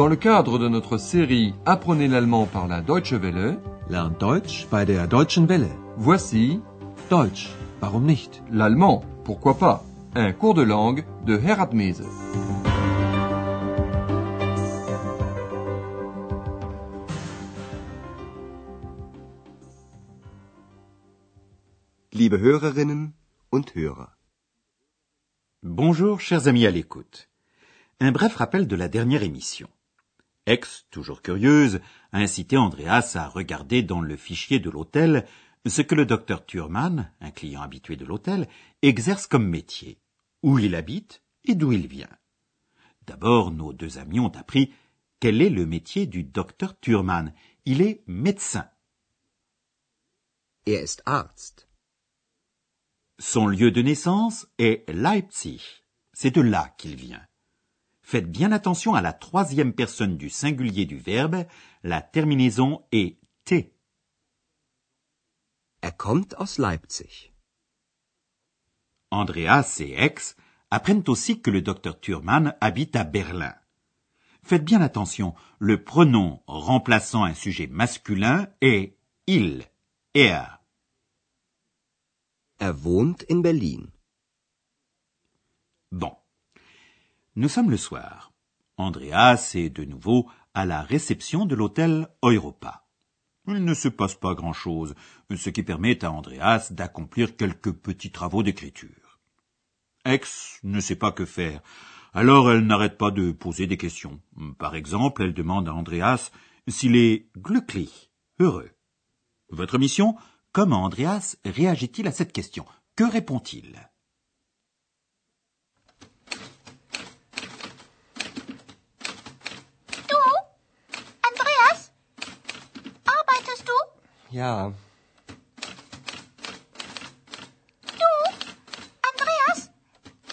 Dans le cadre de notre série Apprenez l'allemand par la Deutsche Welle, Lernt Deutsch bei der Deutschen Welle. voici Deutsch, warum nicht? l'allemand, pourquoi pas, un cours de langue de Herat Mese. Liebe Hörerinnen und Hörer. Bonjour, chers amis à l'écoute. Un bref rappel de la dernière émission. Ex, toujours curieuse, a incité Andreas à regarder dans le fichier de l'hôtel ce que le docteur Thurman, un client habitué de l'hôtel, exerce comme métier, où il habite et d'où il vient. D'abord, nos deux amis ont appris quel est le métier du docteur Thurman. Il est médecin. Er ist Arzt. Son lieu de naissance est Leipzig. C'est de là qu'il vient. Faites bien attention à la troisième personne du singulier du verbe. La terminaison est T. Er kommt aus Leipzig. Andreas et Ex apprennent aussi que le docteur Thurman habite à Berlin. Faites bien attention, le pronom remplaçant un sujet masculin est il, er. Er wohnt in Berlin. Bon. Nous sommes le soir. Andreas est de nouveau à la réception de l'hôtel Europa. Il ne se passe pas grand-chose, ce qui permet à Andreas d'accomplir quelques petits travaux d'écriture. Ex ne sait pas que faire, alors elle n'arrête pas de poser des questions. Par exemple, elle demande à Andreas s'il est glücklich, heureux. Votre mission? Comment Andreas réagit-il à cette question? Que répond-il? Ja, Du? Andreas?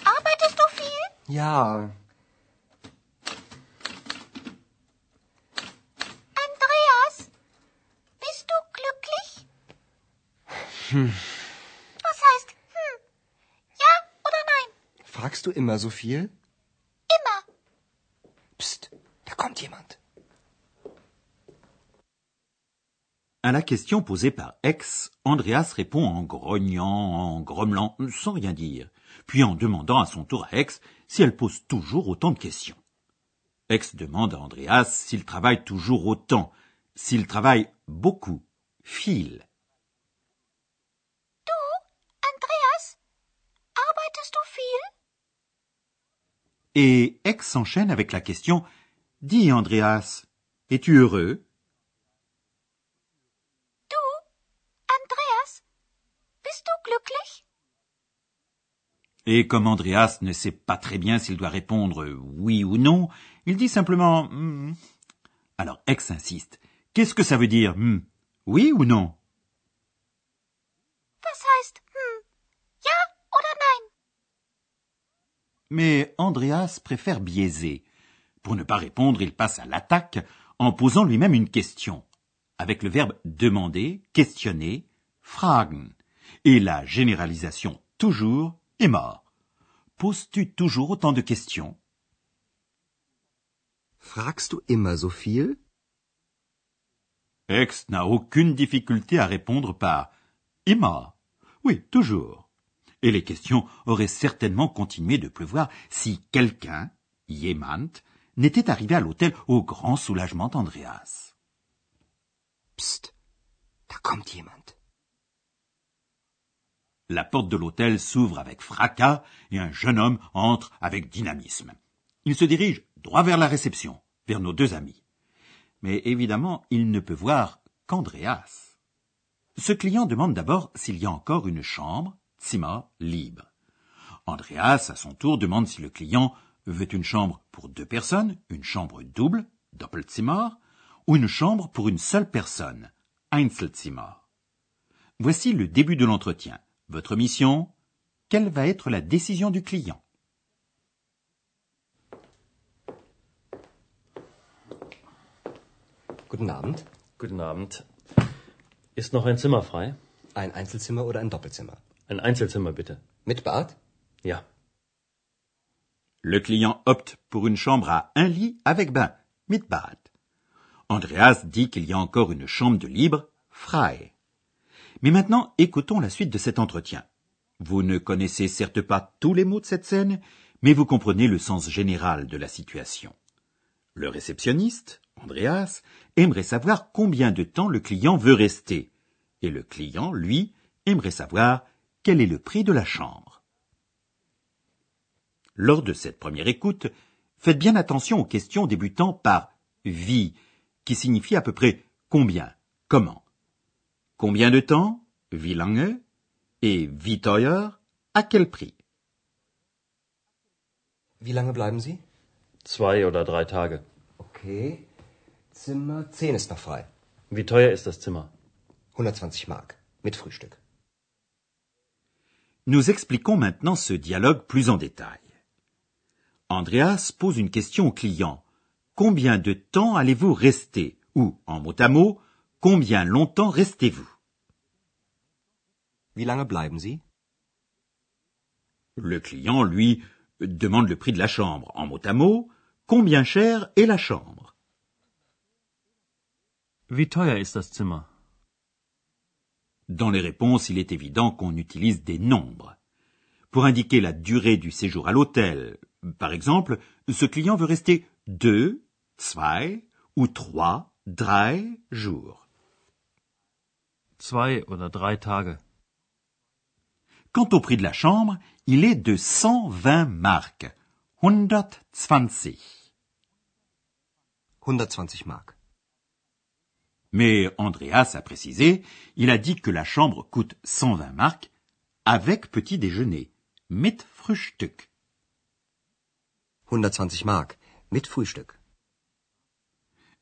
Arbeitest du viel? ja, Andreas? Bist du glücklich? Was heißt hm? Ja oder nein? fragst du immer so viel? À la question posée par Ex, Andreas répond en grognant, en grommelant, sans rien dire, puis en demandant à son tour à Ex si elle pose toujours autant de questions. Ex demande à Andreas s'il travaille toujours autant, s'il travaille beaucoup, fil. Du? Andreas? Arbeitest du viel? Et Ex s'enchaîne avec la question Dis, Andreas, es-tu heureux Du? Andreas? Bist du glücklich? Et comme Andreas ne sait pas très bien s'il doit répondre oui ou non, il dit simplement Hmm. Alors Ex insiste. Qu'est-ce que ça veut dire Hmm? Oui ou non? Was heißt hm? Ja oder nein? Mais Andreas préfère biaiser. Pour ne pas répondre, il passe à l'attaque en posant lui-même une question, avec le verbe demander, questionner, fragen. Et la généralisation toujours est mort. Poses-tu toujours autant de questions? Fragst du immer so viel? Ex n'a aucune difficulté à répondre par immer. Oui, toujours. Et les questions auraient certainement continué de pleuvoir si quelqu'un, jemand, n'était arrivé à l'hôtel au grand soulagement d'Andreas. Psst, da kommt jemand. La porte de l'hôtel s'ouvre avec fracas et un jeune homme entre avec dynamisme. Il se dirige droit vers la réception, vers nos deux amis. Mais évidemment, il ne peut voir qu'Andreas. Ce client demande d'abord s'il y a encore une chambre, Zimmer, libre. Andreas, à son tour, demande si le client veut une chambre pour deux personnes, une chambre double, Doppelzimmer, ou une chambre pour une seule personne, Einzelzimmer. Voici le début de l'entretien. Votre mission? Quelle va être la décision du client? Guten Abend. Guten Abend. Ist noch ein Zimmer frei? Ein Einzelzimmer oder ein Doppelzimmer? Ein Einzelzimmer bitte. Mit Bad? Ja. Le client opte pour une chambre à un lit avec bain, mit Bad. Andreas dit qu'il y a encore une chambre de libre, frei. Mais maintenant, écoutons la suite de cet entretien. Vous ne connaissez certes pas tous les mots de cette scène, mais vous comprenez le sens général de la situation. Le réceptionniste, Andreas, aimerait savoir combien de temps le client veut rester, et le client, lui, aimerait savoir quel est le prix de la chambre. Lors de cette première écoute, faites bien attention aux questions débutant par wie, qui signifie à peu près combien, comment. Combien de temps, wie lange, et wie teuer, à quel prix? Wie lange bleiben Sie? Zwei oder drei Tage. Okay. Zimmer 10 ist noch frei. Wie teuer ist das Zimmer? 120 Mark. Mit Frühstück. Nous expliquons maintenant ce dialogue plus en détail. Andreas pose une question au client. Combien de temps allez-vous rester? Ou, en mot à mot, combien longtemps restez-vous? Wie lange bleiben Sie? Le client, lui, demande le prix de la chambre. En mot à mot, combien cher est la chambre? Wie teuer ist das Zimmer? Dans les réponses, il est évident qu'on utilise des nombres. Pour indiquer la durée du séjour à l'hôtel, par exemple, ce client veut rester deux, zwei ou trois, drei jours. Zwei oder drei Tage. Quant au prix de la chambre, il est de 120 marks. 120. 120 Mark. Mais Andreas a précisé, il a dit que la chambre coûte 120 marks avec petit déjeuner, mit Frühstück. 120 Mark. Mit Frühstück.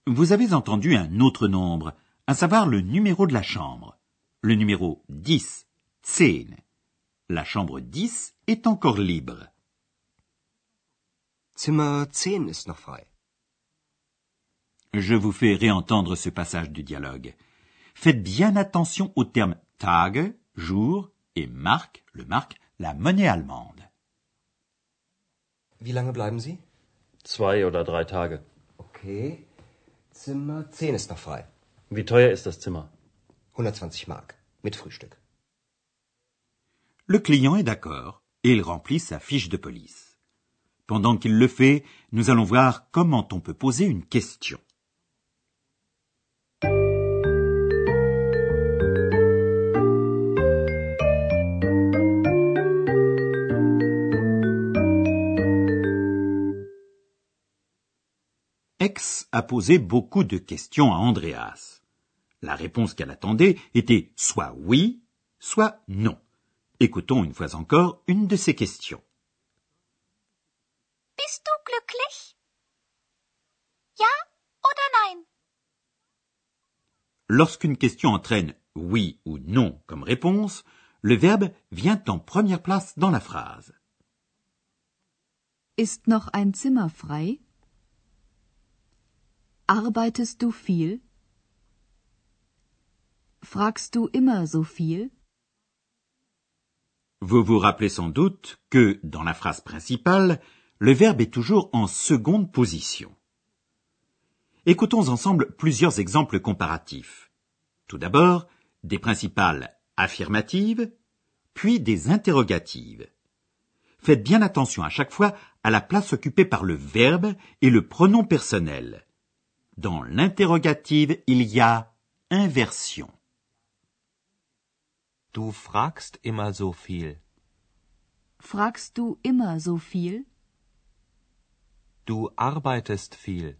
Vous avez entendu un autre nombre, à savoir le numéro de la chambre. Le numéro 10, 10. La chambre 10 est encore libre. Zimmer 10 ist noch frei. Je vous fais réentendre ce passage du dialogue. Faites bien attention aux termes Tage, jour, et Mark, le mark, la monnaie allemande. Wie lange bleiben Sie? Zwei oder drei Tage. Okay. Zimmer 10 ist noch frei. Wie teuer ist das Zimmer? 120 Mark. Mit Frühstück. Le client est d'accord et il remplit sa fiche de police. Pendant qu'il le fait, nous allons voir comment on peut poser une question. X a posé beaucoup de questions à Andreas. La réponse qu'elle attendait était soit oui, soit non. Écoutons une fois encore une de ces questions. Bist du glücklich? Ja oder nein? Lorsqu'une question entraîne oui ou non comme réponse, le verbe vient en première place dans la phrase. Ist noch ein Zimmer frei? Arbeitest du viel? Fragst du immer so viel? Vous vous rappelez sans doute que, dans la phrase principale, le verbe est toujours en seconde position. Écoutons ensemble plusieurs exemples comparatifs. Tout d'abord, des principales affirmatives, puis des interrogatives. Faites bien attention à chaque fois à la place occupée par le verbe et le pronom personnel. Dans l'interrogative, il y a inversion. Du fragst immer so viel. Fragst du immer so viel? Du arbeitest viel.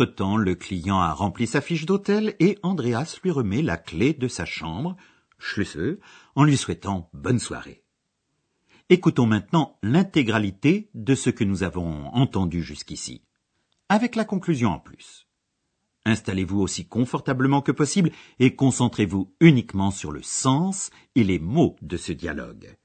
Entre-temps, le client a rempli sa fiche d'hôtel et Andreas lui remet la clé de sa chambre, Schlüssel, en lui souhaitant bonne soirée. Écoutons maintenant l'intégralité de ce que nous avons entendu jusqu'ici, avec la conclusion en plus. Installez-vous aussi confortablement que possible et concentrez-vous uniquement sur le sens et les mots de ce dialogue.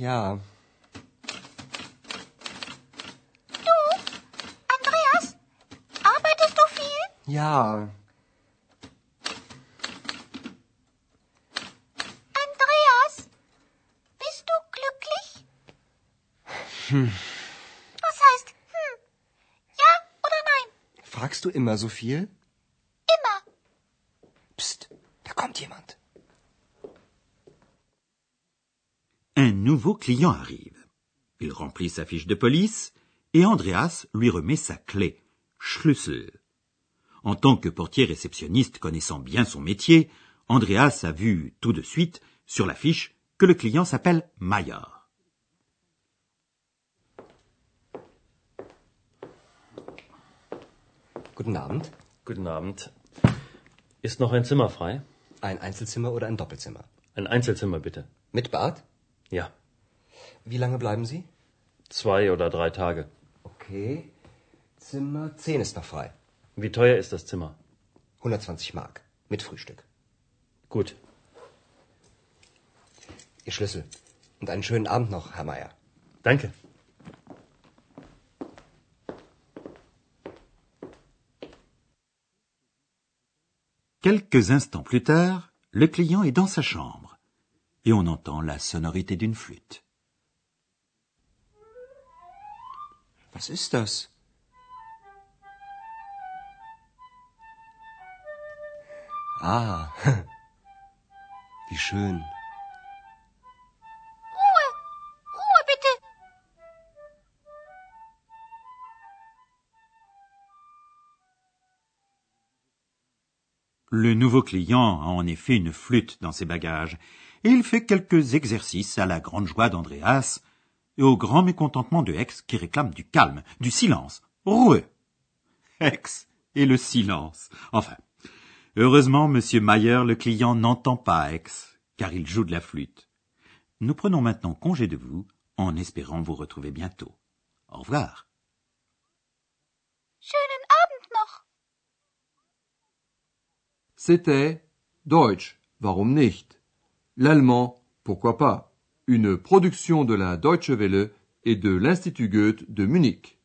Ja, Du? Andreas? Arbeitest du viel? ja. Andreas? Bist du glücklich? Was heißt hm? Ja oder nein? Fragst du immer so viel? Immer. Psst, da kommt jemand. Nouveau client arrive. Il remplit sa fiche de police et Andreas lui remet sa clé, Schlüssel. En tant que portier réceptionniste connaissant bien son métier, Andreas a vu tout de suite sur la fiche que le client s'appelle Mayer. Guten Abend. Guten Abend. Ist noch ein Zimmer frei? Ein Einzelzimmer oder ein Doppelzimmer? Ein Einzelzimmer bitte. Mit Bad? Ja. Wie lange bleiben Sie? Zwei oder drei Tage. Okay. Zimmer 10 ist noch frei. Wie teuer ist das Zimmer? 120 Mark. Mit Frühstück. Gut. Ihr Schlüssel. Und einen schönen Abend noch, Herr Meier. Danke. Quelques instants plus tard, le client est dans sa chambre et on entend la sonorité d'une flûte. Was ist das? Ah, wie schön. Ruhe. Ruhe bitte. Le nouveau client a en effet une flûte dans ses bagages, et il fait quelques exercices à la grande joie d'Andreas et au grand mécontentement de Hex qui réclame du calme, du silence. Roueux. Hex et le silence. Enfin. Heureusement, monsieur Mayer, le client n'entend pas Hex, car il joue de la flûte. Nous prenons maintenant congé de vous, en espérant vous retrouver bientôt. Au revoir. Schönen Abend noch. C'était Deutsch, warum nicht? L'allemand, pourquoi pas? Une production de la Deutsche Welle et de l'Institut Goethe de Munich.